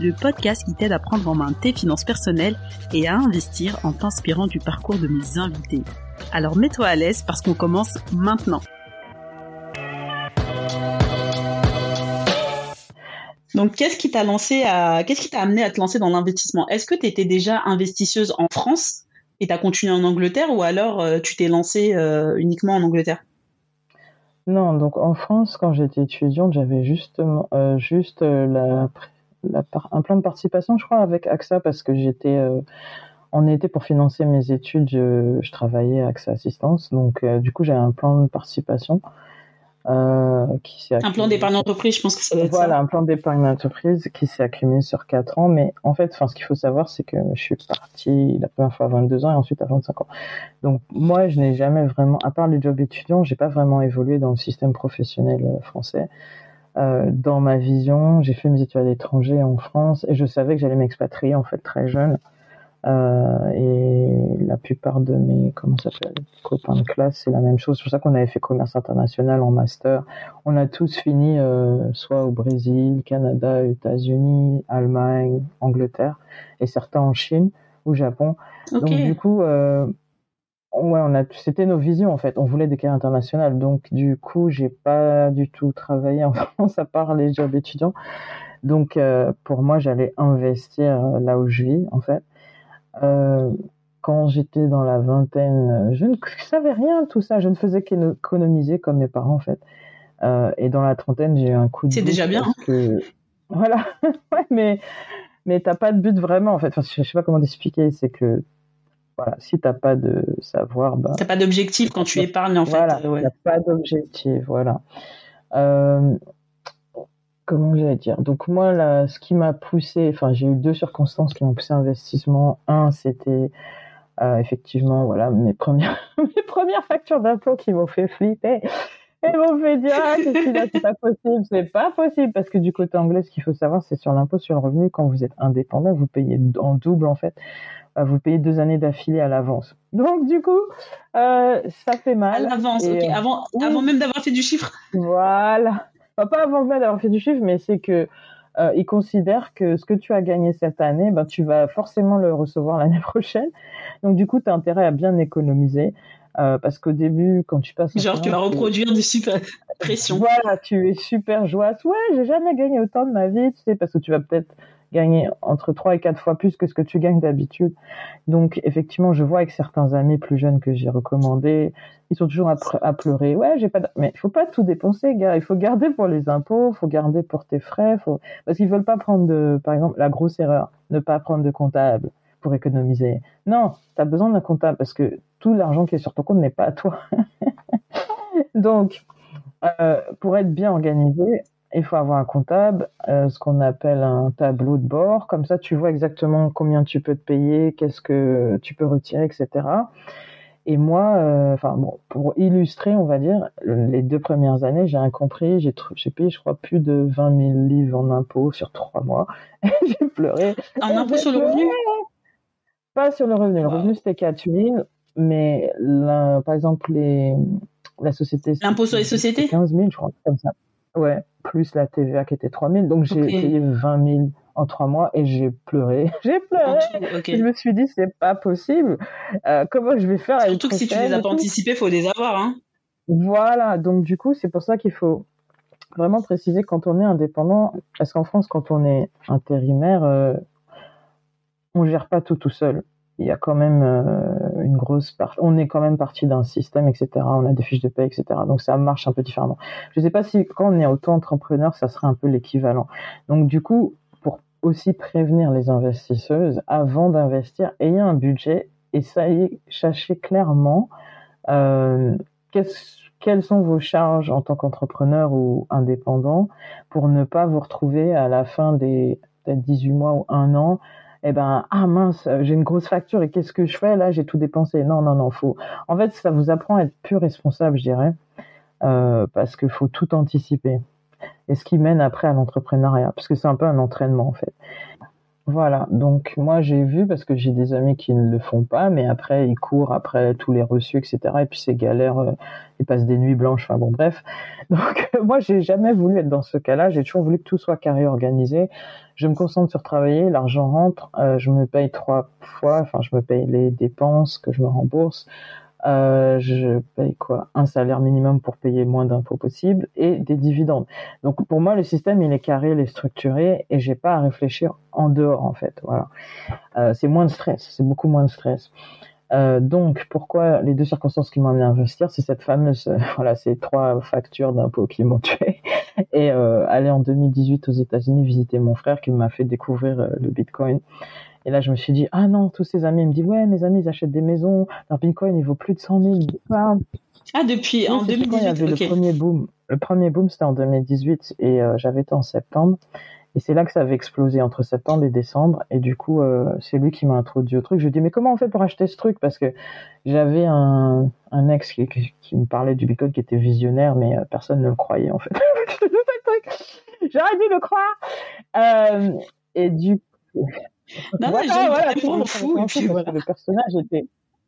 le podcast qui t'aide à prendre en main tes finances personnelles et à investir en t'inspirant du parcours de mes invités. Alors mets-toi à l'aise parce qu'on commence maintenant. Donc, qu'est-ce qui t'a lancé à, amené à te lancer dans l'investissement? Est-ce que tu étais déjà investisseuse en France et tu as continué en Angleterre ou alors euh, tu t'es lancé euh, uniquement en Angleterre? Non, donc en France, quand j'étais étudiante, j'avais justement euh, juste la, un plan de participation, je crois, avec AXA parce que j'étais en été pour financer mes études, je, je travaillais à AXA Assistance, donc du coup j'avais un plan de participation. Euh, qui un plan d'épargne d'entreprise, je pense que ça doit être Voilà, un plan d'épargne d'entreprise qui s'est accumulé sur 4 ans. Mais en fait, enfin, ce qu'il faut savoir, c'est que je suis partie la première fois à 22 ans et ensuite à 25 ans. Donc, moi, je n'ai jamais vraiment, à part les jobs étudiants, j'ai pas vraiment évolué dans le système professionnel euh, français. Euh, dans ma vision, j'ai fait mes études à l'étranger en France et je savais que j'allais m'expatrier en fait très jeune. Euh, et la plupart de mes comment ça s'appelle copains de classe, c'est la même chose. C'est pour ça qu'on avait fait commerce international en master. On a tous fini euh, soit au Brésil, Canada, États-Unis, Allemagne, Angleterre, et certains en Chine ou Japon. Donc du coup, euh, ouais, on a, c'était nos visions en fait. On voulait des carrières internationales. Donc du coup, j'ai pas du tout travaillé en France à part les jobs étudiants. Donc euh, pour moi, j'allais investir là où je vis en fait. Euh, quand j'étais dans la vingtaine, je ne savais rien de tout ça. Je ne faisais qu'économiser comme mes parents, en fait. Euh, et dans la trentaine, j'ai eu un coup de. C'est déjà bien. Que... Voilà. ouais, mais mais t'as pas de but vraiment, en fait. Enfin, je sais pas comment t'expliquer. C'est que voilà, si t'as pas de savoir, bah. T'as pas d'objectif quand tu épargnes, en fait. Ouais. T'as pas d'objectif, voilà. Euh, comment j'allais dire? Donc moi, là, ce qui m'a poussé, enfin, j'ai eu deux circonstances qui m'ont poussé à l'investissement. Un, c'était euh, effectivement, voilà, mes premières, mes premières factures d'impôt qui m'ont fait flipper. Et m'ont fait dire, ah, c'est pas possible, c'est pas possible, parce que du côté anglais, ce qu'il faut savoir, c'est sur l'impôt sur le revenu, quand vous êtes indépendant, vous payez en double, en fait. Euh, vous payez deux années d'affilée à l'avance. Donc, du coup, euh, ça fait mal. À l'avance, ok. Euh, avant, avant même d'avoir fait du chiffre. Voilà pas avant même d'avoir fait du chiffre, mais c'est que euh, ils considèrent que ce que tu as gagné cette année, ben, tu vas forcément le recevoir l'année prochaine. Donc du coup, tu as intérêt à bien économiser. Euh, parce qu'au début, quand tu passes... Genre, tu vas reproduire des super pressions. Voilà, tu es super joyeuse. Ouais, j'ai jamais gagné autant de ma vie, tu sais, parce que tu vas peut-être gagner entre 3 et 4 fois plus que ce que tu gagnes d'habitude. Donc, effectivement, je vois avec certains amis plus jeunes que j'ai recommandés, ils sont toujours à, pleurer. Ouais, j'ai pas, mais il faut pas tout dépenser, gars. Il faut garder pour les impôts, il faut garder pour tes frais, faut, parce qu'ils veulent pas prendre de, par exemple, la grosse erreur, ne pas prendre de comptable pour économiser. Non, tu as besoin d'un comptable parce que tout l'argent qui est sur ton compte n'est pas à toi. Donc, euh, pour être bien organisé, il faut avoir un comptable, euh, ce qu'on appelle un tableau de bord. Comme ça, tu vois exactement combien tu peux te payer, qu'est-ce que tu peux retirer, etc. Et moi, euh, enfin bon, pour illustrer, on va dire, les deux premières années, j'ai incompris, j'ai j'ai payé, je crois, plus de 20 000 livres en impôts sur trois mois. j'ai pleuré. En impôts sur le revenu? Pas sur le revenu. Le revenu c'était 4 000, mais par exemple les la société. L'impôt sur les sociétés? 15 000, je crois, comme ça. Ouais, plus la TVA qui était 3 000. Donc j'ai payé 20 000 en trois mois et j'ai pleuré. j'ai pleuré. Je me suis dit, c'est pas possible. Euh, comment je vais faire Surtout que si tu les as pas anticipés, faut les avoir. Hein. Voilà. Donc du coup, c'est pour ça qu'il faut vraiment préciser quand on est indépendant, parce qu'en France, quand on est intérimaire, euh, on gère pas tout tout seul il y a quand même euh, une grosse part. On est quand même parti d'un système, etc. On a des fiches de paie, etc. Donc ça marche un peu différemment. Je ne sais pas si quand on est auto-entrepreneur, ça serait un peu l'équivalent. Donc du coup, pour aussi prévenir les investisseuses, avant d'investir, ayez un budget et ça y sachez clairement euh, quelles sont vos charges en tant qu'entrepreneur ou indépendant pour ne pas vous retrouver à la fin des peut-être 18 mois ou un an eh ben ah mince, j'ai une grosse facture et qu'est-ce que je fais là J'ai tout dépensé. Non, non, non, faut. En fait, ça vous apprend à être plus responsable, je dirais, euh, parce qu'il faut tout anticiper. Et ce qui mène après à l'entrepreneuriat, parce que c'est un peu un entraînement en fait. Voilà, donc moi j'ai vu parce que j'ai des amis qui ne le font pas, mais après ils courent après tous les reçus, etc. Et puis c'est galère, euh, ils passent des nuits blanches, enfin bon bref. Donc moi j'ai jamais voulu être dans ce cas-là, j'ai toujours voulu que tout soit carré organisé. Je me concentre sur travailler, l'argent rentre, euh, je me paye trois fois, enfin je me paye les dépenses que je me rembourse. Euh, je paye quoi? Un salaire minimum pour payer moins d'impôts possible et des dividendes. Donc pour moi, le système il est carré, il est structuré et j'ai pas à réfléchir en dehors en fait. Voilà, euh, c'est moins de stress, c'est beaucoup moins de stress. Euh, donc pourquoi les deux circonstances qui m'ont amené à investir, c'est cette fameuse, voilà, ces trois factures d'impôts qui m'ont tué et aller en 2018 aux États-Unis visiter mon frère qui m'a fait découvrir le Bitcoin et là, je me suis dit, ah non, tous ces amis me disent, ouais, mes amis, ils achètent des maisons, leur Bitcoin, il vaut plus de 100 000. Ah, depuis, en 2018, il y avait le premier boom. Le premier boom, c'était en 2018 et euh, j'avais été en septembre. Et c'est là que ça avait explosé entre septembre et décembre. Et du coup, euh, c'est lui qui m'a introduit au truc. Je lui ai dit, mais comment on fait pour acheter ce truc? Parce que j'avais un, un ex qui, qui, me parlait du Bitcoin qui était visionnaire, mais euh, personne ne le croyait en fait. J'aurais dû le croire. et du coup... Non, voilà, voilà, voilà fou. Et puis, voilà. Le personnage était.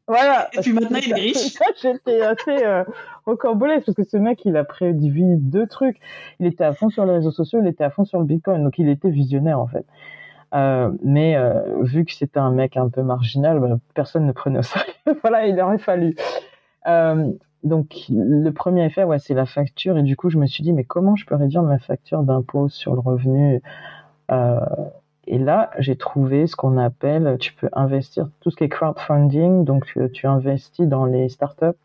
Voilà. Et puis maintenant, il est riche. J'étais assez euh, parce que ce mec, il a prédit deux trucs. Il était à fond sur les réseaux sociaux, il était à fond sur le Bitcoin. Donc, il était visionnaire, en fait. Euh, mais euh, vu que c'était un mec un peu marginal, bah, personne ne prenait au sérieux. voilà, il aurait fallu. Euh, donc le premier effet, ouais, c'est la facture. Et du coup, je me suis dit, mais comment je peux réduire ma facture d'impôt sur le revenu et là, j'ai trouvé ce qu'on appelle, tu peux investir tout ce qui est crowdfunding, donc tu, tu investis dans les startups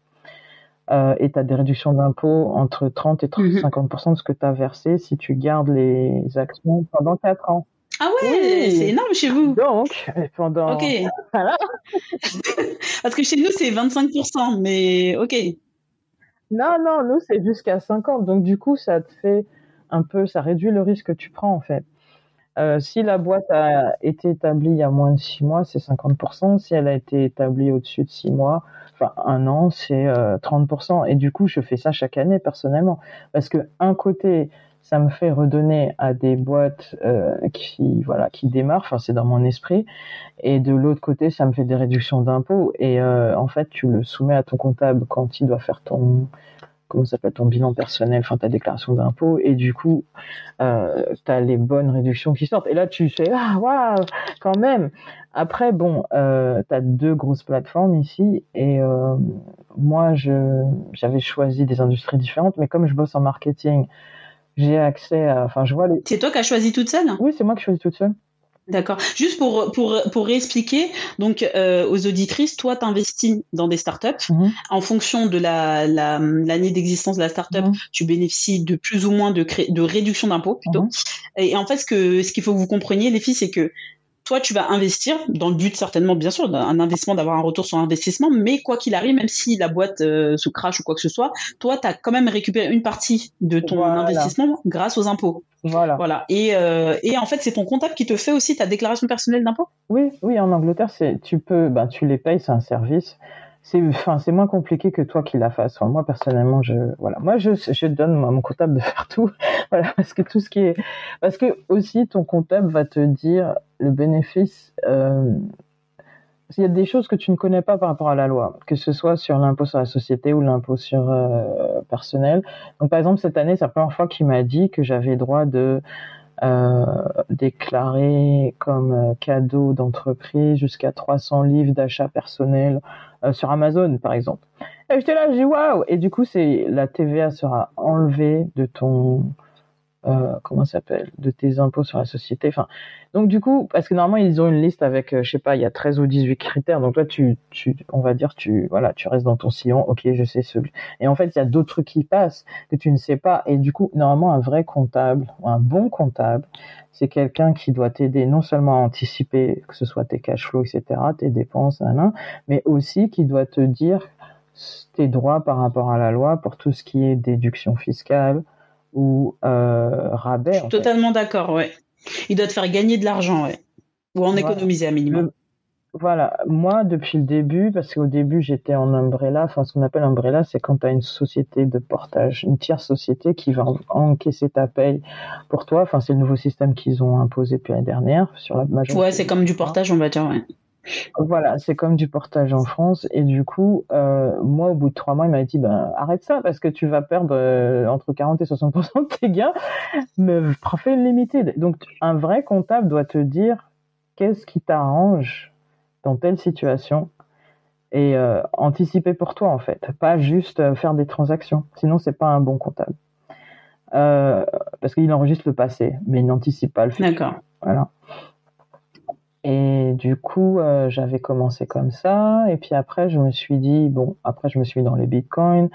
euh, et tu as des réductions d'impôts entre 30 et 30, 50% mhm. de ce que tu as versé si tu gardes les actions pendant 4 ans. Ah ouais, c'est énorme chez vous. Donc, pendant... Ok. Parce que chez nous, c'est 25%, mais ok. Non, non, nous, c'est jusqu'à 50. Donc, du coup, ça te fait un peu, ça réduit le risque que tu prends, en fait. Euh, si la boîte a été établie il y a moins de six mois, c'est 50%. Si elle a été établie au-dessus de six mois, enfin un an, c'est 30%. Euh, Et du coup, je fais ça chaque année personnellement, parce que un côté, ça me fait redonner à des boîtes euh, qui voilà qui démarrent. Enfin, c'est dans mon esprit. Et de l'autre côté, ça me fait des réductions d'impôts. Et en fait, tu le soumets à ton comptable quand il doit faire ton comment s'appelle ton bilan personnel, enfin ta déclaration d'impôt, et du coup, euh, tu as les bonnes réductions qui sortent. Et là, tu fais ah waouh, quand même. Après, bon, euh, tu as deux grosses plateformes ici, et euh, moi, je j'avais choisi des industries différentes, mais comme je bosse en marketing, j'ai accès à, enfin, je vois les. C'est toi qui as choisi toute seule? Oui, c'est moi qui choisi toute seule. D'accord. Juste pour pour pour réexpliquer, donc euh, aux auditrices, toi t'investis dans des startups. Mhm. En fonction de la l'année d'existence de la startup, mmh. tu bénéficies de plus ou moins de de réduction d'impôts plutôt. Mhm. Et, en fait, ce que ce qu'il faut que vous compreniez, les filles, c'est que toi, tu vas investir dans le but certainement, bien sûr, d'un investissement, d'avoir un retour sur investissement, mais quoi qu'il arrive, même si la boîte euh, se crache ou quoi que ce soit, toi, tu as quand même récupéré une partie de ton investissement grâce aux impôts. Voilà. Voilà. Et, euh, et en fait, c'est ton comptable qui te fait aussi ta déclaration personnelle d'impôt? Oui, oui, en Angleterre, c'est tu peux, bah, tu les payes, c'est un service c'est enfin c'est moins compliqué que toi qui la fasses. moi personnellement, je voilà, moi je je donne à mon comptable de faire tout, voilà, parce que tout ce qui est parce que aussi ton comptable va te dire le bénéfice. Euh, il y a des choses que tu ne connais pas par rapport à la loi, que ce soit sur l'impôt sur la société ou l'impôt sur euh, personnel. Donc par exemple cette année, c'est la première fois qu'il m'a dit que j'avais droit de euh, déclarer comme cadeau d'entreprise jusqu'à 300 livres d'achat personnel euh, sur Amazon, par exemple. Et j'étais là, j'ai waouh Et du coup, c'est la TVA sera enlevée de ton euh, comment s'appelle de tes impôts sur la société. Enfin donc du coup parce que normalement ils ont une liste avec euh, je sais pas il y a 13 ou 18 critères. Donc toi tu tu on va dire tu voilà tu restes dans ton sillon. Ok je sais ce et en fait il y a d'autres trucs qui passent que tu ne sais pas. Et du coup normalement un vrai comptable un bon comptable c'est quelqu'un qui doit t'aider non seulement à anticiper que ce soit tes cash flows etc tes dépenses mais aussi qui doit te dire tes droits par rapport à la loi pour tout ce qui est déduction fiscale ou euh, rabais. totalement d'accord, ouais. Il doit te faire gagner de l'argent, ouais. Ou en économiser à minimum. Voilà, moi depuis le début, parce qu'au début j'étais en umbrella, enfin ce qu'on appelle umbrella, c'est quand tu as une société de portage, une tierce société qui va encaisser ta paye pour toi. Enfin c'est le nouveau système qu'ils ont imposé depuis l'année dernière sur la majorité. Ouais, c'est comme du portage, on va dire. Ouais. Voilà, c'est comme du portage en France. Et du coup, euh, moi, au bout de trois mois, il m'a dit, ben, arrête ça parce que tu vas perdre euh, entre 40 et 60% de tes gains. Mais une limitée. Donc, un vrai comptable doit te dire qu'est-ce qui t'arrange dans telle situation et euh, anticiper pour toi en fait, pas juste faire des transactions. Sinon, c'est pas un bon comptable. Parce qu'il enregistre le passé, mais il n'anticipe pas le futur. D'accord. Voilà. Et du coup, euh, j'avais commencé comme ça. Et puis après, je me suis dit, bon, après, je me suis mis dans les bitcoins.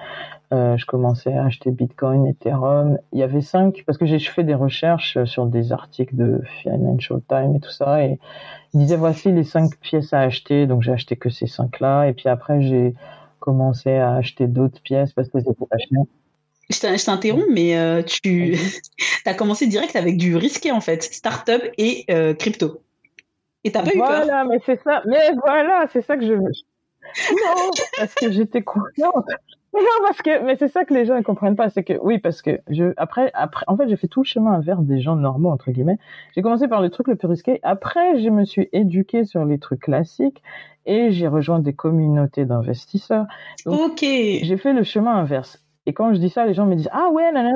Euh, je commençais à acheter bitcoin, ethereum. Il y avait cinq, parce que j'ai fait des recherches sur des articles de Financial Times et tout ça. Et ils disaient, voici les cinq pièces à acheter. Donc, j'ai acheté que ces cinq-là. Et puis après, j'ai commencé à acheter d'autres pièces parce que c'était pas cher. Je t'interromps, mais euh, tu as commencé direct avec du risqué en fait, startup et crypto. Et t'as pas voilà, eu peur Voilà, mais c'est ça. Mais voilà, c'est ça que je veux. Non, parce que j'étais confiante. Mais non, parce que, mais c'est ça que les gens ne comprennent pas, c'est que, oui, parce que je, après, après, en fait, j'ai fait tout le chemin vers des gens normaux, entre guillemets. J'ai commencé par le truc le plus risqué. Après, je me suis éduquée sur les trucs classiques et j'ai rejoint des communautés d'investisseurs. ok. J'ai fait le chemin inverse. Et quand je dis ça, les gens me disent, ah ouais, non.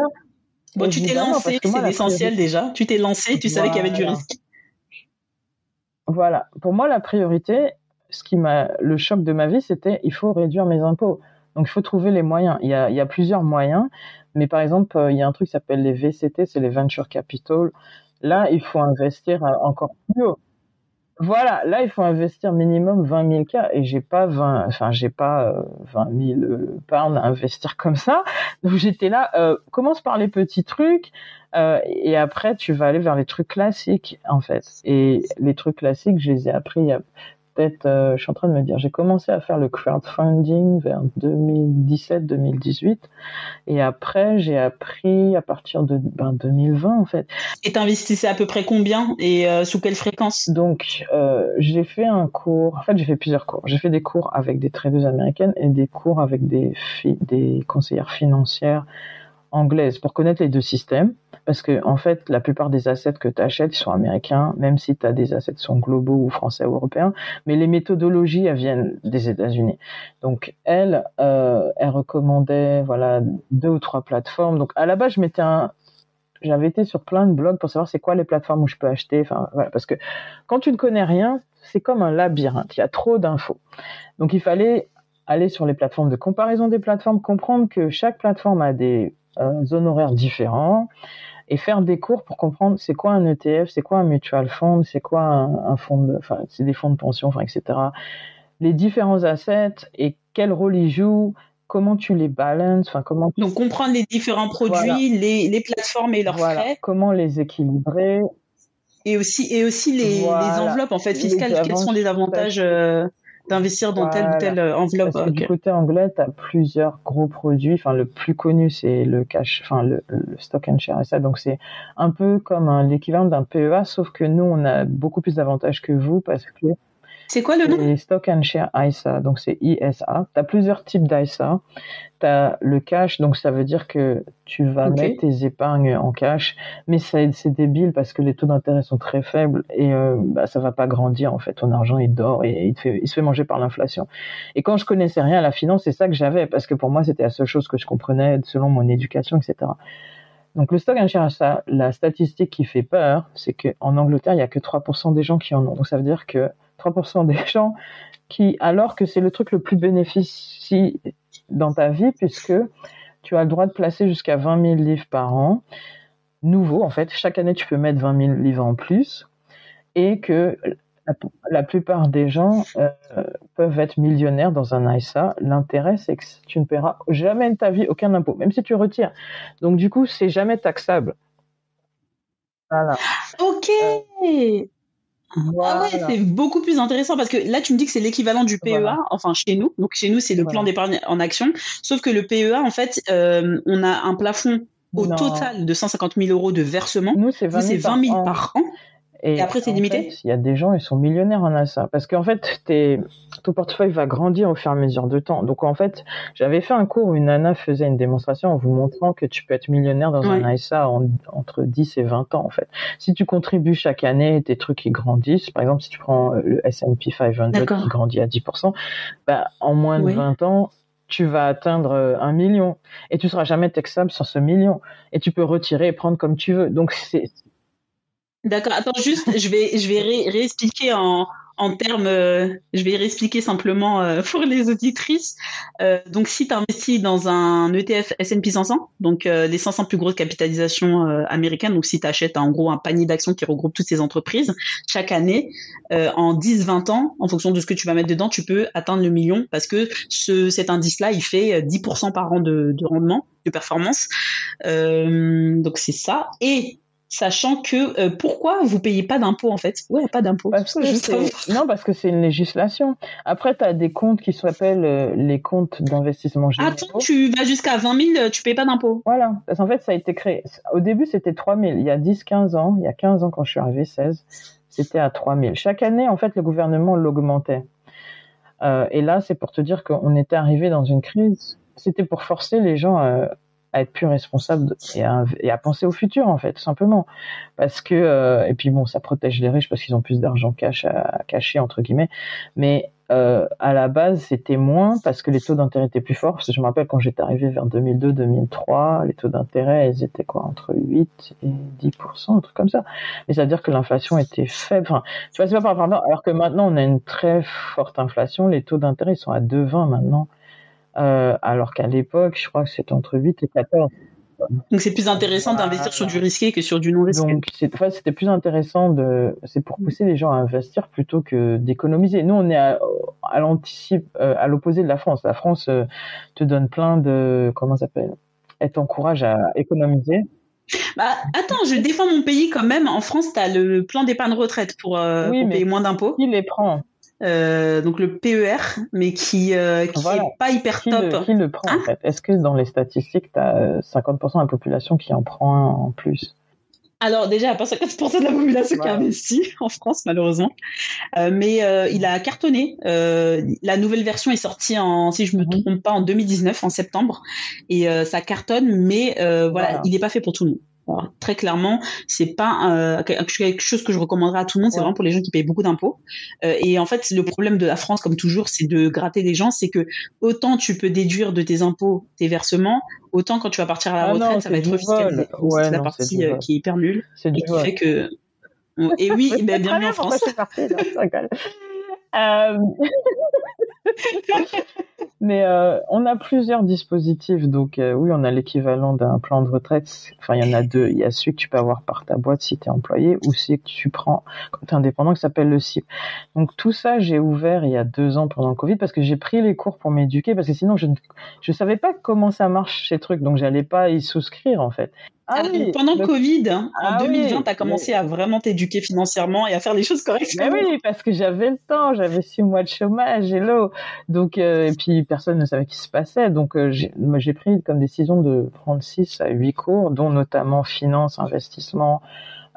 Bon, tu t'es lancé, c'est l'essentiel déjà. Tu t'es lancé, tu savais qu'il y avait du risque. Voilà. Pour moi, la priorité, ce qui m'a, le choc de ma vie, c'était il faut réduire mes impôts. Donc, il faut trouver les moyens. Il y a, il y a plusieurs moyens. Mais par exemple, euh, il y a un truc qui s'appelle les VCT, c'est les Venture Capital. Là, il faut investir encore plus haut. Voilà, là, il faut investir minimum 20 000 cas et j'ai pas 20, enfin, j'ai pas euh, 20 000 euh, pounds à investir comme ça. Donc, j'étais là, euh, commence par les petits trucs, euh, et après, tu vas aller vers les trucs classiques, en fait. Et les trucs classiques, je les ai appris il y a peut-être, euh, je suis en train de me dire, j'ai commencé à faire le crowdfunding vers 2017-2018, et après, j'ai appris à partir de ben, 2020, en fait. Et t'investissais à peu près combien et euh, sous quelle fréquence? Donc, euh, j'ai fait un cours, en fait, j'ai fait plusieurs cours. J'ai fait des cours avec des traders américaines et des cours avec des, des conseillères financières anglaise pour connaître les deux systèmes. Parce que, en fait, la plupart des assets que tu achètes, sont américains, même si tu as des assets qui sont globaux ou français ou européens. Mais les méthodologies, elles viennent des États-Unis. Donc, elle, euh, elle recommandait, voilà, deux ou trois plateformes. Donc, à la base, je m'étais un, j'avais été sur plein de blogs pour savoir c'est quoi les plateformes où je peux acheter. Enfin, voilà, parce que quand tu ne connais rien, c'est comme un labyrinthe. Il y a trop d'infos. Donc, il fallait aller sur les plateformes de comparaison des plateformes, comprendre que chaque plateforme a des zones horaires différents et faire des cours pour comprendre c'est quoi un ETF, c'est quoi un mutual fund, c'est quoi un, un fonds de, enfin, c'est des fonds de pension, enfin, etc. Les différents assets et quel rôle ils jouent, comment tu les balances, enfin, comment. Donc, comprendre les différents produits, voilà. les, les, plateformes et leurs voilà. frais. Comment les équilibrer. Et aussi, et aussi les, voilà. les enveloppes, en fait, fiscales. Quels sont les avantages, euh, d'investir dans voilà. telle ou telle enveloppe. Parce que okay. Du côté anglais, tu as plusieurs gros produits. Enfin, le plus connu, c'est le cash, enfin, le, le, stock and share. Et ça, donc, c'est un peu comme l'équivalent d'un PEA, sauf que nous, on a beaucoup plus d'avantages que vous parce que. C'est quoi le nom? Stock and Share ISA, donc c'est ISA. Tu as plusieurs types d'ISA. Tu as le cash, donc ça veut dire que tu vas okay. mettre tes épargnes en cash, mais c'est débile parce que les taux d'intérêt sont très faibles et euh, bah, ça va pas grandir en fait. Ton argent il dort et il, te fait, il se fait manger par l'inflation. Et quand je connaissais rien à la finance, c'est ça que j'avais parce que pour moi c'était la seule chose que je comprenais selon mon éducation, etc. Donc le stock and share, ça, la statistique qui fait peur, c'est qu'en Angleterre, il y a que 3% des gens qui en ont. Donc ça veut dire que 3% des gens qui, alors que c'est le truc le plus bénéficie dans ta vie, puisque tu as le droit de placer jusqu'à 20 000 livres par an, nouveau en fait, chaque année tu peux mettre 20 000 livres en plus, et que la, la plupart des gens euh, peuvent être millionnaires dans un ISA. L'intérêt, c'est que tu ne paieras jamais de ta vie aucun impôt, même si tu retires. Donc du coup, c'est jamais taxable. Voilà. Ok. Euh, voilà. Ah ouais, c'est beaucoup plus intéressant parce que là, tu me dis que c'est l'équivalent du PEA, voilà. enfin chez nous. Donc chez nous, c'est le voilà. plan d'épargne en action. Sauf que le PEA, en fait, euh, on a un plafond au non. total de 150 000 euros de versement. Nous, c'est 20 000, 20 000 par, par an. Et, après, c'est limité Il y a des gens, ils sont millionnaires en ASA. Parce qu'en fait, ton portefeuille va grandir au fur et à mesure de temps. Donc, en fait, j'avais fait un cours où une nana faisait une démonstration en vous montrant que tu peux être millionnaire dans un ASA entre 10 et 20 ans, en fait. Si tu contribues chaque année, tes trucs, ils grandissent. Par exemple, si tu prends le S&P 500 qui grandit à 10%, bah, en moins de 20 ans, tu vas atteindre euh, un million et tu seras jamais taxable sur ce million et tu peux retirer et prendre comme tu veux. Donc c'est D'accord. Attends, juste, je vais, je vais réexpliquer en, en termes, euh, je vais réexpliquer simplement euh, pour les auditrices. Euh, donc, si tu investis dans un ETF S&P 500, donc les 500 plus grosses capitalisations américaines, donc si tu achètes en gros un panier d'actions qui regroupe toutes ces entreprises, chaque année, en 10-20 ans, en fonction de ce que tu vas mettre dedans, tu peux atteindre le million parce que ce, cet indice-là, il fait 10% par an de, de rendement, de performance. donc, c'est ça. Et sachant que euh, pourquoi vous payez pas d'impôts en fait? Ouais, pas d'impôts. non, parce que c'est une législation. Après, tu as des comptes qui s'appellent euh, les comptes d'investissement généraux. Attends, tu vas jusqu'à 20 000, tu payes pas d'impôts. Voilà, parce qu'en fait, ça a été créé. Au début, c'était 3 000. Il y a 10-15 ans, il y a 15 ans quand je suis arrivé, 16, c'était à 3 000. Chaque année, en fait, le gouvernement l'augmentait. Euh, et là, c'est pour te dire qu'on était arrivé dans une crise. C'était pour forcer les gens à à être plus responsable et à, penser au futur en fait tout simplement. Parce que euh, et puis bon ça protège les riches parce qu'ils ont plus d'argent cash à, cacher entre guillemets. Mais euh, à la base c'était moins parce que les taux d'intérêt étaient plus forts. Je me rappelle quand j'étais arrivé vers 2002-2003 les taux d'intérêt ils étaient quoi entre 8 et 10% un truc comme ça. Mais ça veut dire que l'inflation était faible. Tu vois c'est pas par rapport alors que maintenant on a une très forte inflation. Les taux d'intérêt ils sont à 2,20 maintenant euh, alors qu'à l'époque, je crois que c'était entre 8 et 14. Donc c'est plus intéressant d'investir sur du risqué que sur du non risqué. Donc c'était plus intéressant de, c'est pour pousser les gens à investir plutôt que d'économiser. Nous on est à, à l'anticipe, euh, à l'opposé de la France. La France euh, te donne plein de, comment ça s'appelle, elle t'encourage à économiser. Bah, attends, je défends mon pays quand même. En France, tu as le plan d'épargne retraite pour, payer moins d'impôts. Qui les prend? Euh, donc le PER, mais qui euh, qui est pas hyper top. qui le prend en hein fait? Est-ce que dans les statistiques, tu as 50% de la population qui en prend un en plus? Alors déjà, pas 50% de la population qui investit en France malheureusement, euh, mais euh, il a cartonné. Euh, la nouvelle version est sortie en, si je me mhm. trompe pas, en 2019, en septembre, et euh, ça cartonne, mais voilà, voilà, il n'est pas fait pour tout le monde très clairement, c'est pas euh, quelque chose que je recommanderais à tout le monde. C'est vraiment pour les gens qui payent beaucoup d'impôts. Euh, et en fait, le problème de la France, comme toujours, c'est de gratter des gens. C'est que autant tu peux déduire de tes impôts tes versements, autant quand tu vas partir à la ah retraite, ça va être fiscalisé. c'est la partie euh, qui est hyper nulle et qui fait que. Et oui, ben, bienvenue en France. Euh... Mais euh, on a plusieurs dispositifs. Donc euh, oui, on a l'équivalent d'un plan de retraite. Enfin, il y en a deux. Il y a celui que tu peux avoir par ta boîte si tu es employé ou celui que tu prends quand tu es indépendant qui s'appelle le CIP. Donc tout ça, j'ai ouvert il y a deux ans pendant le Covid parce que j'ai pris les cours pour m'éduquer parce que sinon je ne je savais pas comment ça marche ces trucs. Donc j'allais pas y souscrire en fait. Ah pendant le Covid, hein, en 2020, tu as commencé à vraiment t'éduquer financièrement et à faire les choses correctement. oui, parce que j'avais le temps, j'avais six mois de chômage, hello. Donc, euh, et puis personne ne savait qui se passait. Donc, euh, j'ai pris comme décision de prendre six à huit cours, dont notamment finance, investissement,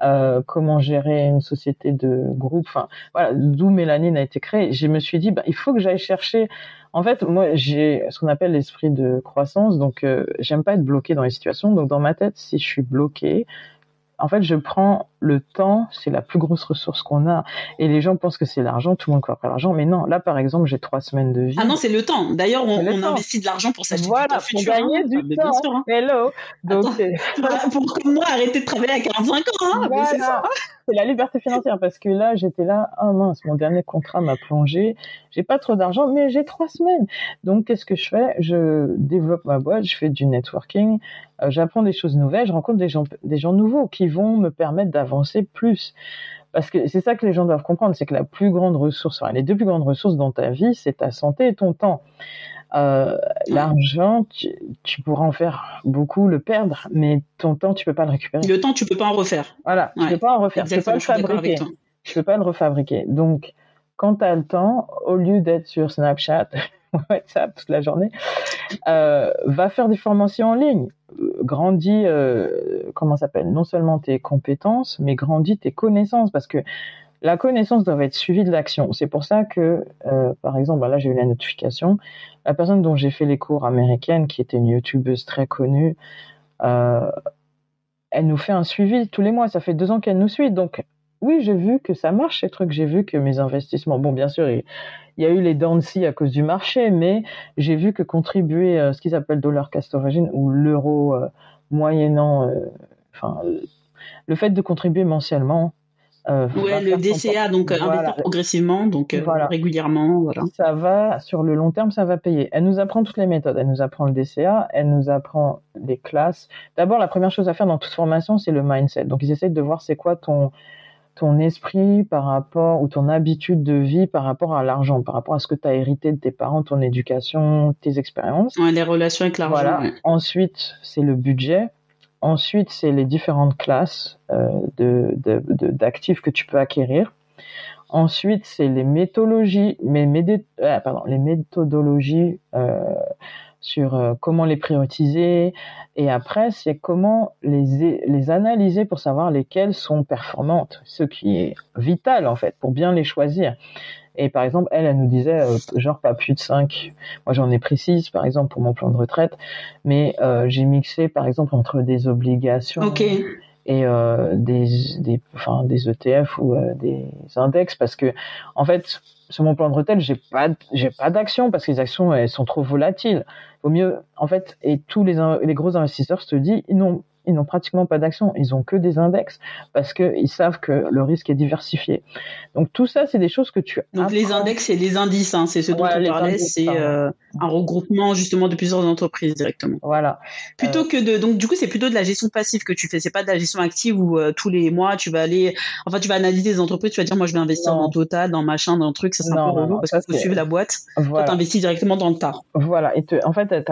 euh, comment gérer une société de groupe. Enfin, voilà, d'où Mélanine a été créée. Je me suis dit, bah, il faut que j'aille chercher en fait, moi, j'ai ce qu'on appelle l'esprit de croissance. Donc, euh, j'aime pas être bloqué dans les situations. Donc, dans ma tête, si je suis bloqué, en fait, je prends le temps, c'est la plus grosse ressource qu'on a. Et les gens pensent que c'est l'argent, tout le monde croit pas l'argent. Mais non, là, par exemple, j'ai trois semaines de vie. Ah non, c'est le temps. D'ailleurs, on, investit de l'argent pour s'acheter voilà, du futur. Pour gagner hein. du temps. Sûr, hein. Hello. Donc, pour comme moi, arrêter de travailler à 45 ans. Hein. Voilà. C'est la liberté financière parce que là, j'étais là, ah mince, mon dernier contrat m'a plongé. J'ai pas trop d'argent, mais j'ai trois semaines. Donc, qu'est-ce que je fais? Je développe ma boîte, je fais du networking, euh, j'apprends des choses nouvelles, je rencontre des gens, des gens nouveaux qui vont me permettre d'avancer plus. Parce que c'est ça que les gens doivent comprendre, c'est que la plus grande ressource, enfin, les deux plus grandes ressources dans ta vie, c'est ta santé et ton temps. Euh, L'argent, tu, tu, pourras en faire beaucoup, le perdre, mais ton temps, tu peux pas le récupérer. Le temps, tu peux pas en refaire. Voilà, tu peux pas en refaire. Tu peux pas le fabriquer. Tu peux pas le refabriquer. Donc, quand tu as le temps, au lieu d'être sur Snapchat, WhatsApp toute la journée. Euh, va faire des formations en ligne. Grandis, euh, comment s'appelle? Non seulement tes compétences, mais grandis tes connaissances, parce que la connaissance doit être suivie de l'action. C'est pour ça que, euh, par exemple, bah là j'ai eu la notification, la personne dont j'ai fait les cours américaines, qui était une youtubeuse très connue, euh, elle nous fait un suivi tous les mois. Ça fait deux ans qu'elle nous suit, donc oui, j'ai vu que ça marche ces trucs. J'ai vu que mes investissements, bon, bien sûr, il, y a eu les dents à cause du marché, mais j'ai vu que contribuer, euh, ce qu'ils appellent dollar cost origin ou l'euro euh, moyennant, enfin, le fait de contribuer mensuellement. Ouais, le DCA, donc investir progressivement, donc régulièrement, voilà. Ça va sur le long terme, ça va payer. Elle nous apprend toutes les méthodes. Elle nous apprend le DCA, elle nous apprend les classes. D'abord, la première chose à faire dans toute formation, c'est le mindset. Donc, ils essayent de voir c'est quoi ton ton esprit par rapport ou ton habitude de vie par rapport à l'argent, par rapport à ce que tu as hérité de tes parents, ton éducation, tes expériences. les relations avec l'argent. Voilà. Ensuite, c'est le budget. Ensuite, c'est les différentes classes euh, de, d'actifs que tu peux acquérir. Ensuite, c'est les méthodologies, mais, euh, les méthodologies euh, sur euh, comment les prioriser. Et après c'est comment les les analyser pour savoir lesquelles sont performantes ce qui est vital en fait pour bien les choisir. Et par exemple elle elle nous disait euh, genre pas plus de 5 moi j'en ai précise par exemple pour mon plan de retraite. Mais euh, j'ai mixé par exemple entre des obligations et des des enfin des ETF ou des index parce que en fait sur mon plan de retraite, j'ai pas, j'ai pas d'action parce que les actions, elles sont trop volatiles. Vaut mieux, en fait, et tous les, les gros investisseurs se disent, n'ont ils n'ont pratiquement pas d'actions, ils ont que des index parce qu'ils savent que le risque est diversifié. Donc tout ça, c'est des choses que tu. Donc les index, c'est les indices, hein, c'est ce dont on parlait, c'est euh, un regroupement justement de plusieurs entreprises directement. Voilà. Plutôt euh, que de, donc du coup, c'est plutôt de la gestion passive que tu fais, c'est pas de la gestion active où euh, tous les mois tu vas aller, enfin tu vas analyser les entreprises, tu vas dire moi je vais investir dans Total, dans machin, dans un truc, ça c'est un peu relou parce qu'il faut suivre la boîte. Voilà. Toi investis directement dans le tas. Voilà. Et en fait, tu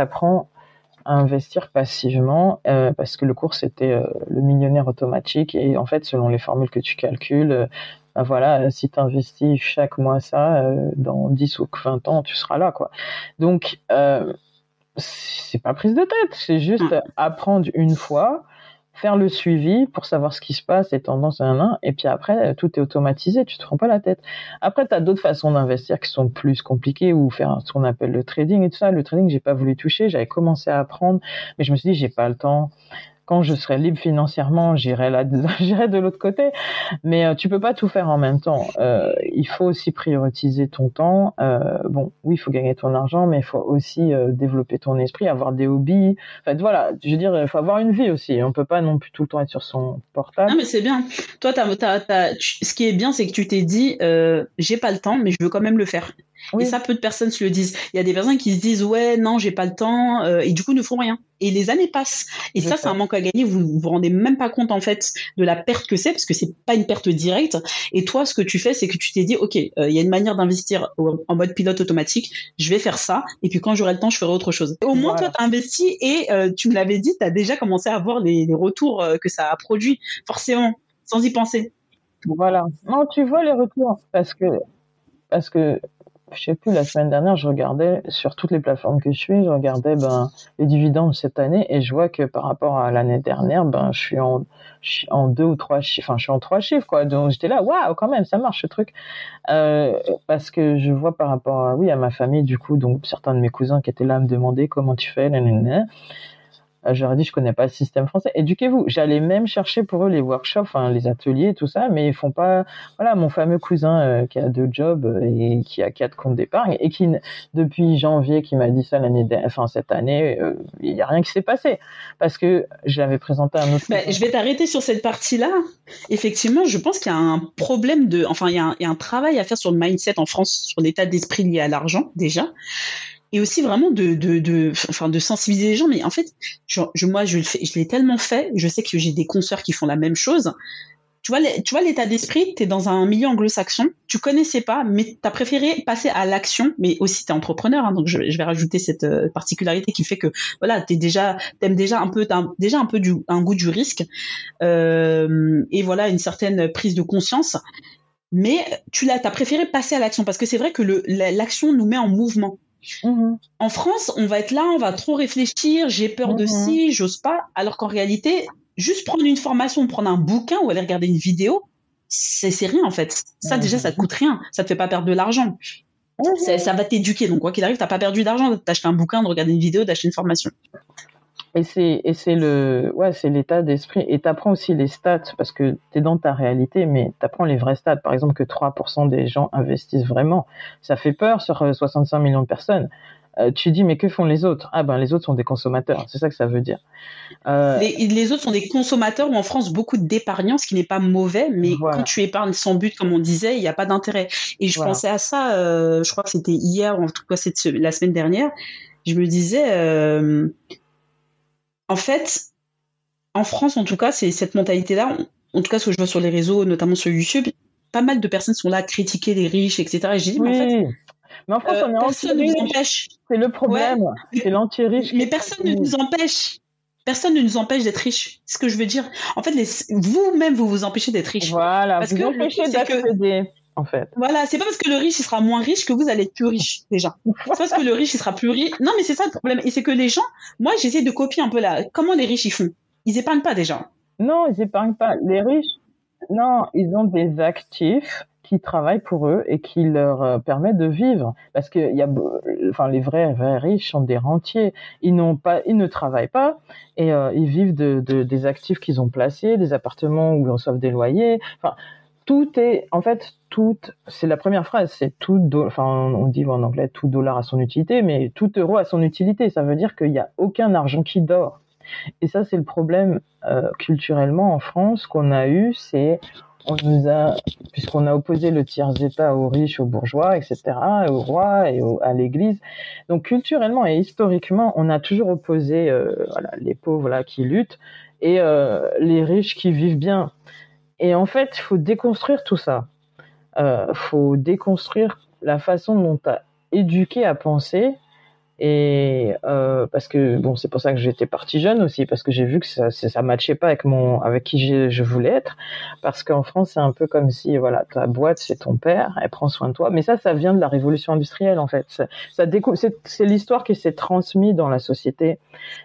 investir passivement euh, parce que le cours c'était euh, le millionnaire automatique. Et en fait selon les formules que tu calcules euh, ben voilà si tu investis chaque mois ça dans 10 ou 20 ans tu seras là quoi. Donc c'est pas prise de tête. C'est juste mmh. apprendre une fois faire le suivi pour savoir ce qui se passe, les tendances, un, et puis après, tout est automatisé, tu te prends pas la tête. Après, tu as d'autres façons d'investir qui sont plus compliquées ou faire ce qu'on appelle le trading et tout ça. Le trading, j'ai pas voulu toucher, j'avais commencé à apprendre, mais je me suis dit, j'ai pas le temps quand je serai libre financièrement, j'irai là, de l'autre côté. Mais euh, tu peux pas tout faire en même temps. Euh, il faut aussi prioriser ton temps. Euh, bon, oui, il faut gagner ton argent, mais il faut aussi développer ton esprit, avoir des hobbies. En fait, voilà, je veux dire, il faut avoir une vie aussi. On peut pas non plus tout le temps être sur son portable. Non, mais c'est bien. Toi, t'as, t'as, t'as, ce qui est bien, c'est que tu t'es dit, j'ai pas le temps, mais je veux quand même le faire. Et ça, peu de personnes se le disent. Il y a des personnes qui se disent ouais, non, j'ai pas le temps, euh, et du coup ne font rien. Et les années passent. Et ça, c'est un manque à gagner. Vous vous rendez même pas compte en fait de la perte que c'est, parce que c'est pas une perte directe. Et toi, ce que tu fais, c'est que tu t'es dit ok, euh, il y a une manière d'investir en mode pilote automatique. Je vais faire ça, et puis quand j'aurai le temps, je ferai autre chose. au moins, toi, tu investi et euh, tu me l'avais dit, tu as déjà commencé à voir les, les retours que ça a produit, forcément, sans y penser. Voilà. Non, tu vois les retours parce que parce que je sais plus, la semaine dernière, je regardais sur toutes les plateformes que je suis, je regardais ben, les dividendes cette année et je vois que par rapport à l'année dernière, ben, je suis en, deux ou trois chiffres, enfin, je suis en trois chiffres, quoi. Donc, j'étais là, waouh, quand même, ça marche ce truc. Euh, parce que je vois par rapport à, oui, à ma famille, du coup, donc, certains de mes cousins qui étaient là me demander comment tu fais, j'aurais dit je connais pas le système français. Éduquez-vous. J'allais même chercher pour eux les workshops, les ateliers, tout ça, mais ils font pas. Voilà, mon fameux cousin euh, qui a deux jobs et qui a quatre comptes d'épargne et qui depuis janvier qui m'a dit ça l'année, enfin cette année, euh, il y a rien qui s'est passé parce que j'avais présenté un autre. Ben, je vais t'arrêter sur cette partie-là. Effectivement, je pense qu'il y a un problème de, enfin il y, a un, il y a un travail à faire sur le mindset en France, sur l'état d'esprit lié à l'argent déjà et aussi vraiment de, de, de, enfin, de sensibiliser les gens. Mais en fait, je, moi, je, le fais, je l'ai tellement fait. Je sais que j'ai des consoeurs qui font la même chose. Tu vois, tu vois l'état d'esprit, tu es dans un milieu anglo-saxon, tu connaissais pas, mais tu as préféré passer à l'action, mais aussi tu es entrepreneur, hein, donc je, vais rajouter cette euh, particularité qui fait que voilà, tu déjà t'aimes déjà un peu as déjà un peu du un goût du risque euh, et voilà une certaine prise de conscience mais tu l'as, as préféré passer à l'action parce que c'est vrai que l'action nous met en mouvement Mhm. En France, on va être là, on va trop réfléchir, j'ai peur de mhm. ci, j'ose pas, alors qu'en réalité, juste prendre une formation, prendre un bouquin ou aller regarder une vidéo, c'est rien en fait. Ça déjà, ça te coûte rien, ça te fait pas perdre de l'argent. Mhm. Ça va t'éduquer, donc quoi qu'il arrive, t'as pas perdu d'argent d'acheter un bouquin, de regarder une vidéo, d'acheter une formation. Et c'est et c'est le ouais c'est l'état d'esprit. Et t'apprends aussi les stats parce que t'es dans ta réalité mais t'apprends les vrais stats. Par exemple que 3% des gens investissent vraiment. Ça fait peur sur 65 euh, millions de personnes. Euh, tu dis mais que font les autres? Ah ben les autres sont des consommateurs. C'est ça que ça veut dire. Euh... les, les, autres sont des consommateurs ou en France beaucoup d'épargnants ce qui n'est pas mauvais mais quand tu épargnes sans but comme on disait il n'y a pas d'intérêt. Et je pensais à ça euh, je crois que c'était hier ou en tout cas cette la semaine dernière. Je me disais en fait, en France, en tout cas, c'est cette mentalité-là. En tout cas, ce que je vois sur les réseaux, notamment sur YouTube, pas mal de personnes sont là à critiquer les riches, etc. Et j'ai dit, mais en fait, mais en France, on est personne ne nous empêche. C'est le problème. C'est l'anti-riche. Mais personne ne nous empêche. Personne ne nous empêche d'être riches. C'est ce que je veux dire. En fait, vous-même, vous vous empêchez d'être riche. Voilà. Parce vous que empêchez d'accéder en fait. Voilà, c'est pas parce que le riche il sera moins riche que vous allez être plus riche déjà. C'est pas parce que le riche il sera plus riche. Non, mais c'est ça le problème. Et c'est que les gens, moi j'essaie de copier un peu là. Comment les riches ils font? Ils épargnent pas déjà. Non, ils épargnent pas. Les riches, non, ils ont des actifs qui travaillent pour eux et qui leur euh, permettent de vivre. Parce que y a, enfin, les vrais, vrais riches sont des rentiers. Ils n'ont pas, ils ne travaillent pas et euh, ils vivent de, de des actifs qu'ils ont placés, des appartements où ils reçoivent des loyers. Enfin, tout est, en fait, tout, c'est la première phrase, c'est tout, enfin, on dit en anglais tout dollar a son utilité, mais tout euro a son utilité. Ça veut dire qu'il n'y a aucun argent qui dort. Et ça, c'est le problème euh, culturellement en France qu'on a eu, c'est on nous a, puisqu'on a opposé le tiers état aux riches, aux bourgeois, etc., aux rois et à l'Église. Donc culturellement et historiquement, on a toujours opposé euh, voilà, les pauvres là qui luttent et euh, les riches qui vivent bien. Et en fait, il faut déconstruire tout ça. Il euh, faut déconstruire la façon dont tu as éduqué à penser. Et euh, parce que bon, c'est pour ça que j'étais partie jeune aussi, parce que j'ai vu que ça, ça matchait pas avec mon, avec qui je voulais être. Parce qu'en France, c'est un peu comme si voilà, ta boîte c'est ton père, elle prend soin de toi. Mais ça, ça vient de la révolution industrielle en fait. Ça, ça c'est l'histoire qui s'est transmise dans la société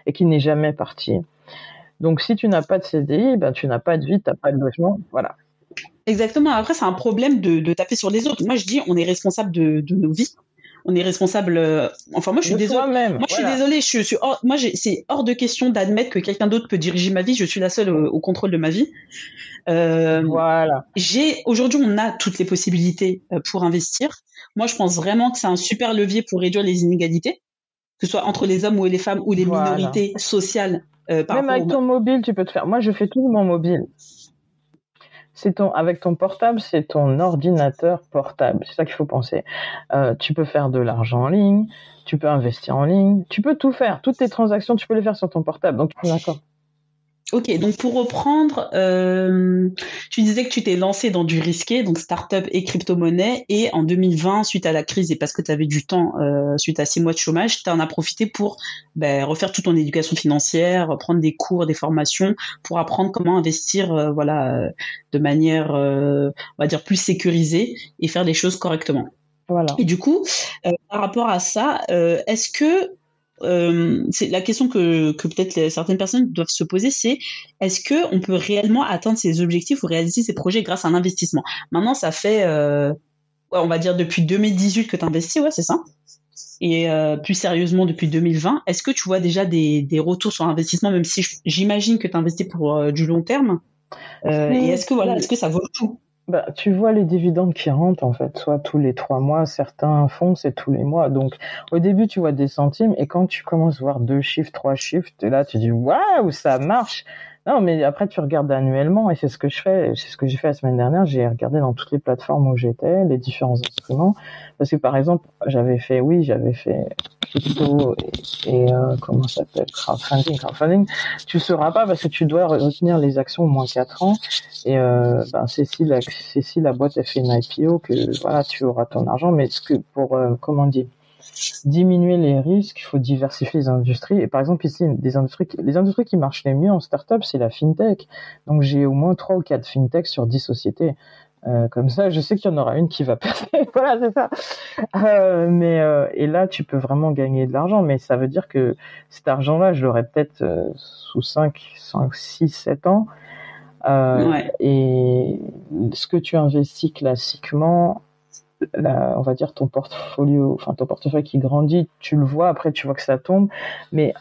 et qui n'est jamais partie. Donc, si tu n'as pas de CDI, ben, tu n'as pas de vie, tu n'as pas de logement. Voilà. Exactement. Après, c'est un problème de, taper sur les autres. Moi, je dis, on est responsable de, nos vies. On est responsable. Euh, enfin, moi, je suis désolée. Moi, je suis désolée. Je suis. moi, c'est hors de question d'admettre que quelqu'un d'autre peut diriger ma vie. Je suis la seule au, contrôle de ma vie. Euh, voilà. J'ai aujourd'hui, on a toutes les possibilités euh, pour investir. Moi, je pense vraiment que c'est un super levier pour réduire les inégalités, que ce soit entre les hommes ou les femmes ou les minorités sociales euh, Même avec ton mobile, tu peux te faire. Moi, je fais tout mon mobile. C'est ton, avec ton portable, c'est ton ordinateur portable. C'est ça qu'il faut penser. Euh, tu peux faire de l'argent en ligne, tu peux investir en ligne, tu peux tout faire. Toutes tes transactions, tu peux les faire sur ton portable. Donc, d'accord. Ok, donc pour reprendre, euh, tu disais que tu t'es lancé dans du risqué, donc start-up et crypto-monnaie, et en 2020, suite à la crise et parce que tu avais du temps, euh, suite à six mois de chômage, tu en as profité pour ben, refaire toute ton éducation financière, prendre des cours, des formations, pour apprendre comment investir, euh, voilà, de manière, on va dire, plus sécurisée et faire les choses correctement. Voilà. Et du coup, par rapport à ça, est-ce que euh, c'est la question que, que peut-être certaines personnes doivent se poser, c'est est-ce que on peut réellement atteindre ses objectifs ou réaliser ses projets grâce à un investissement? Maintenant, ça fait, euh, on va dire depuis 2018 que tu investis, ouais, c'est ça? Et euh, plus sérieusement depuis 2020, est-ce que tu vois déjà des, des retours sur investissement, même si j'imagine que tu investis pour du long terme? Et est-ce que voilà, est-ce que ça vaut le coup? Bah, tu vois les dividendes qui rentrent en fait, soit tous les trois mois, certains fonds c'est tous les mois. Donc au début tu vois des centimes et quand tu commences à voir deux chiffres, trois chiffres, là tu dis waouh ça marche. Non, mais après tu regardes annuellement et c'est ce que je fais. C'est ce que j'ai fait la semaine dernière. J'ai regardé dans toutes les plateformes où j'étais les différents instruments parce que par exemple j'avais fait, oui, j'avais fait crypto et, euh, comment ça s'appelle crowdfunding. Crowdfunding, tu sauras pas parce que tu dois retenir les actions au moins quatre ans. Et euh, ben c'est si la c'est si la boîte a fait une IPO que voilà tu auras ton argent. Mais ce que pour euh, comment dire diminuer les risques, il faut diversifier les industries. Et par exemple, ici, des industries, les industries qui marchent les mieux en startup, c'est la fintech. Donc, j'ai au moins trois ou quatre fintechs sur dix sociétés. Euh, comme ça, je sais qu'il y en aura une qui va passer. voilà, c'est ça. Euh, mais euh, et là, tu peux vraiment gagner de l'argent, mais ça veut dire que cet argent-là, je l'aurais peut-être sous 5, 5, 6, 7 ans. Ouais. Et ce que tu investis classiquement, on va dire ton portfolio, enfin ton portefeuille qui grandit, tu le vois, après tu vois que ça tombe, mais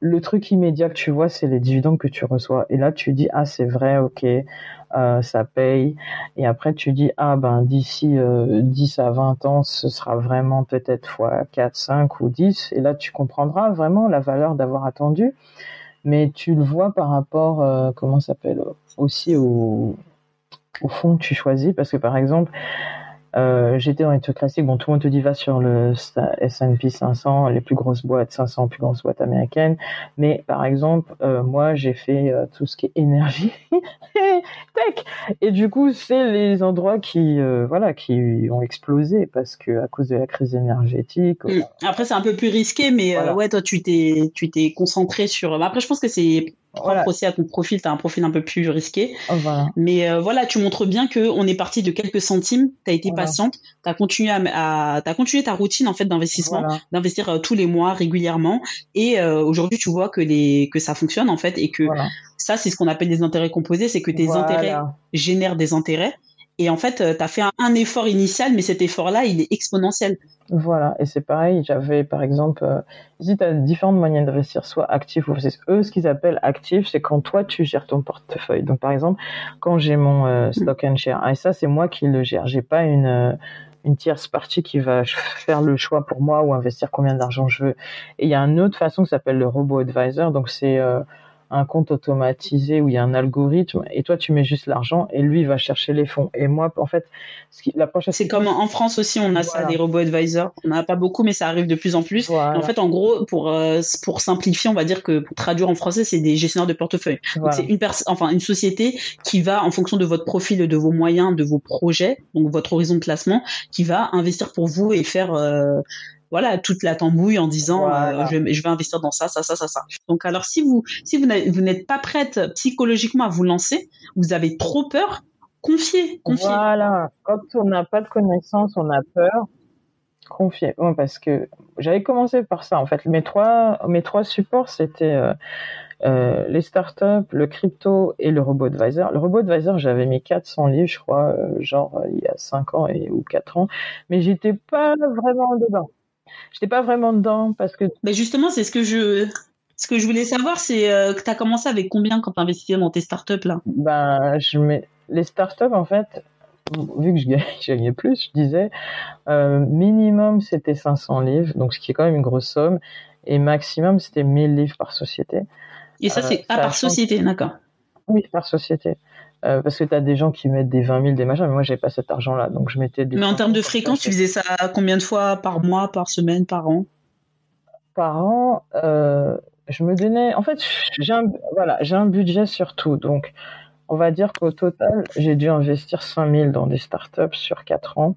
le truc immédiat que tu vois, c'est les dividendes que tu reçois. Et là, tu dis, ah, c'est vrai, ok, euh, ça paye. Et après, tu dis, ah, ben, d'ici euh, 10 à 20 ans, ce sera vraiment peut-être fois 4, 5 ou 10. Et là, tu comprendras vraiment la valeur d'avoir attendu. Mais tu le vois par rapport, euh, comment ça s'appelle, aussi au, au fonds que tu choisis. Parce que, par exemple, euh, j'étais dans les trucs classiques. Bon, tout le monde te dit va sur le S&P 500, les plus grosses boîtes, 500 plus grosses boîtes américaines. Mais par exemple, euh, moi, j'ai fait euh, tout ce qui est énergie, tech. Et du coup, c'est les endroits qui, euh, voilà, qui ont explosé parce que à cause de la crise énergétique. Mm. Après, c'est un peu plus risqué, mais Voilà. ouais, toi, tu t'es, tu t'es concentré sur. bah, Après, je pense que c'est propre Voilà. aussi à ton profil. T'as un profil un peu plus risqué. Oh, voilà. Mais euh, voilà, tu montres bien que on est parti de quelques centimes. T'as été Voilà. patiente. T'as continué à, à t'as continué ta routine en fait d'investissement, d'investir euh, tous les mois régulièrement. Et euh, aujourd'hui, tu vois que les que ça fonctionne en fait et que ça, c'est ce qu'on appelle des intérêts composés, c'est que tes intérêts génèrent des intérêts. Et en fait, tu as fait un, un effort initial, mais cet effort-là, il est exponentiel. Voilà, et c'est pareil, j'avais par exemple, euh, ici tu as différentes moyens d'investir, soit actif ou passif. Eux, ce qu'ils appellent actif, c'est quand toi tu gères ton portefeuille. Donc par exemple, quand j'ai mon euh, stock and share, et ça c'est moi qui le gère, j'ai pas une, euh, une tierce partie qui va faire le choix pour moi ou investir combien d'argent je veux. Et il y a une autre façon qui s'appelle le robot advisor, donc c'est euh, un compte automatisé où il y a un algorithme et toi tu mets juste l'argent et lui il va chercher les fonds. Et moi en fait, ce qui, l'approche C'est comme en France aussi, on a ça, des robots advisors. On n'en a pas beaucoup, mais ça arrive de plus en plus. Voilà. Et en fait, en gros, pour, euh, pour simplifier, on va dire que pour traduire en français, c'est des gestionnaires de portefeuille. Voilà. c'est une personne, enfin, une société qui va, en fonction de votre profil, de vos moyens, de vos projets, donc votre horizon de classement, qui va investir pour vous et faire, euh, voilà, toute la tambouille en disant, Voilà. euh, je, vais- je vais investir dans ça, ça, ça, ça, ça. Donc, alors, si vous, si vous n'êtes pas prête psychologiquement à vous lancer, vous avez trop peur, confiez, confiez. Voilà, quand on n'a pas de connaissances, on a peur. Confier. Ouais, parce que j'avais commencé par ça en fait. Mes trois, mes trois supports c'était euh, euh, les startups, le crypto et le robot advisor. Le robot advisor, j'avais mis 400 livres, je crois, genre il y a 5 ans et, ou 4 ans, mais j'étais pas vraiment dedans. J'étais pas vraiment dedans parce que Ben justement, c'est ce que je, ce que je voulais savoir, c'est euh, que tu as commencé avec combien quand tu investissais dans tes startups là? Ben je mets les startups en fait vu que je gagnais, je gagnais plus je disais euh, minimum c'était 500 livres donc ce qui est quand même une grosse somme et maximum c'était 1000 livres par société. Et ça, Euh, c'est ah, ça par société, d'accord. oui par société Euh, parce que tu as des gens qui mettent des 20 000 des machins mais moi j'avais pas cet argent là donc je mettais des Mais en 500 termes de fréquence, tu faisais ça combien de fois par mois, par semaine, par an? Par an, euh, je me donnais. En fait, j'ai un, voilà, j'ai un budget sur tout. Donc, on va dire qu'au total, j'ai dû investir 5000 dans des startups sur 4 ans.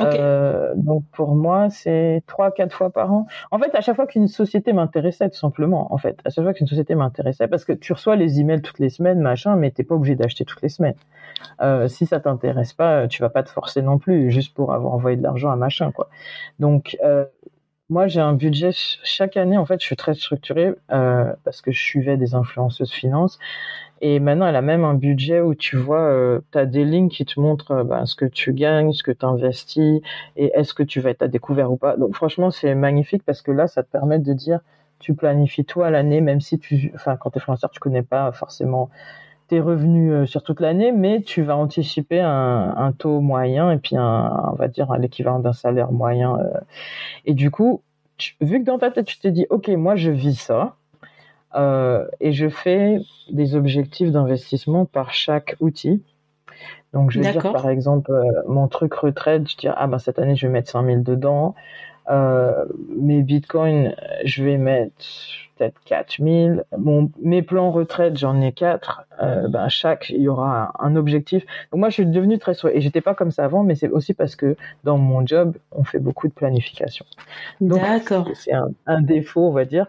Euh, donc, pour moi, c'est 3-4 fois par an. En fait, à chaque fois qu'une société m'intéressait, tout simplement, en fait, à chaque fois qu'une société m'intéressait, parce que tu reçois les emails toutes les semaines, machin, mais t'es pas obligé d'acheter toutes les semaines. Euh, si ça t'intéresse pas, tu vas pas te forcer non plus, juste pour avoir envoyé de l'argent à machin, quoi. Donc, euh, moi, j'ai un budget ch- chaque année. En fait, je suis très structuré euh, parce que je suivais des influenceuses finance. Et maintenant, elle a même un budget où tu vois, tu as des lignes qui te montrent euh, ben, ce que tu gagnes, ce que tu investis et est-ce que tu vas être à découvert ou pas. Donc, franchement, c'est magnifique parce que là, ça te permet de dire, tu planifies toi l'année, même si tu, enfin, quand tu es influenceur, tu connais pas forcément tes revenus euh, sur toute l'année, mais tu vas anticiper un, un taux moyen et puis un, on va dire l'équivalent d'un salaire moyen. euh. et du coup, vu que dans ta tête tu t'es dit, ok, moi je vis ça, euh, et je fais des objectifs d'investissement par chaque outil. Donc je vais dire par exemple euh, mon truc retraite, je dis ah ben cette année je vais mettre 5000 dedans. Euh, mes bitcoins, je vais mettre peut-être 4000. Mon, mes plans retraite, j'en ai quatre. Euh, ben chaque, il y aura un, un objectif. Donc moi, je suis devenu très souhait. Et j'étais pas comme ça avant, mais c'est aussi parce que dans mon job, on fait beaucoup de planification. Donc, D'accord. c'est un, un défaut, on va dire,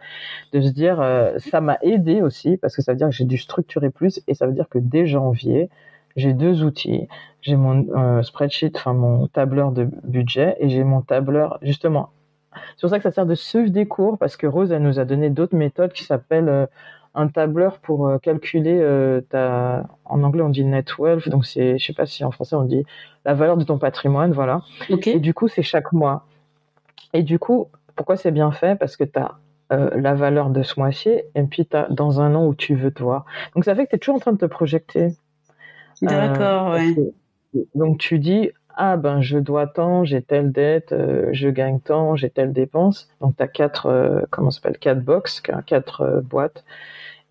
de se dire, euh, ça m'a aidé aussi, parce que ça veut dire que j'ai dû structurer plus, et ça veut dire que dès janvier, j'ai deux outils. J'ai mon euh, spreadsheet, enfin mon tableur de budget, et j'ai mon tableur justement. C'est pour ça que ça sert de suivre des cours parce que Rose elle nous a donné d'autres méthodes qui s'appellent euh, un tableur pour euh, calculer ta. En anglais on dit net wealth, donc c'est, je sais pas si en français on dit la valeur de ton patrimoine, voilà. Et du coup c'est chaque mois. Et du coup pourquoi c'est bien fait? Parce que tu as euh, la valeur de ce mois-ci et puis tu as dans un an où tu veux te voir. Donc ça fait que tu es toujours en train de te projeter. D'accord, euh, ouais. donc tu dis ah ben je dois tant, j'ai telle dette, euh, je gagne tant, j'ai telle dépense. Donc tu as quatre comment s'appelle quatre box, quatre boîtes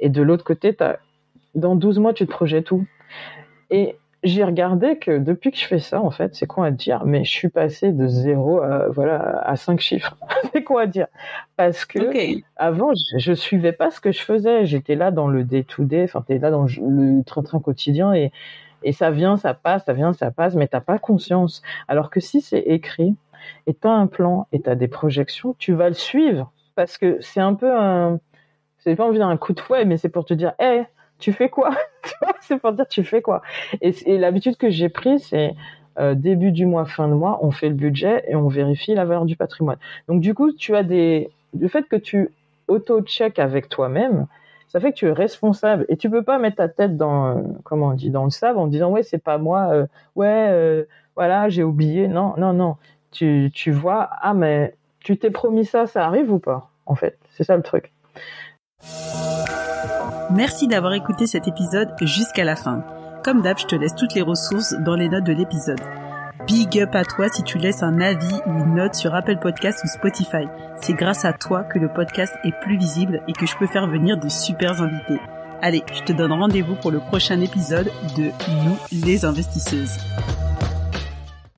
et de l'autre côté as dans 12 mois tu te projettes tout. Et j'ai regardé que depuis que je fais ça, en fait, c'est quoi à dire Mais je suis passé de zéro à, voilà, à cinq chiffres. c'est quoi à dire? Parce que avant, je, ne suivais pas ce que je faisais. J'étais là dans le day-to-day, enfin, t'es là dans le train-train quotidien et, et ça vient, ça passe, ça vient, ça passe, mais t'as pas conscience. Alors que si c'est écrit et t'as un plan et t'as des projections, tu vas le suivre parce que c'est un peu un, c'est pas envie d'un coup de fouet, mais c'est pour te dire, hé, tu fais quoi? C'est pour dire tu fais quoi? Et, l'habitude que j'ai prise, c'est euh, début du mois, fin de mois, on fait le budget et on vérifie la valeur du patrimoine. Donc du coup, tu as des, le fait que tu auto-check avec toi-même, ça fait que tu es responsable et tu peux pas mettre ta tête dans, comment on dit, dans le sable en disant ouais c'est pas moi, euh, ouais euh, voilà j'ai oublié. Non non non, tu tu vois ah mais tu t'es promis ça, ça arrive ou pas En fait, c'est ça le truc. Merci d'avoir écouté cet épisode jusqu'à la fin. Comme d'hab, je te laisse toutes les ressources dans les notes de l'épisode. Big up à toi si tu laisses un avis ou une note sur Apple Podcast ou Spotify. C'est grâce à toi que le podcast est plus visible et que je peux faire venir de super invités. Allez, je te donne rendez-vous pour le prochain épisode de Nous les investisseuses.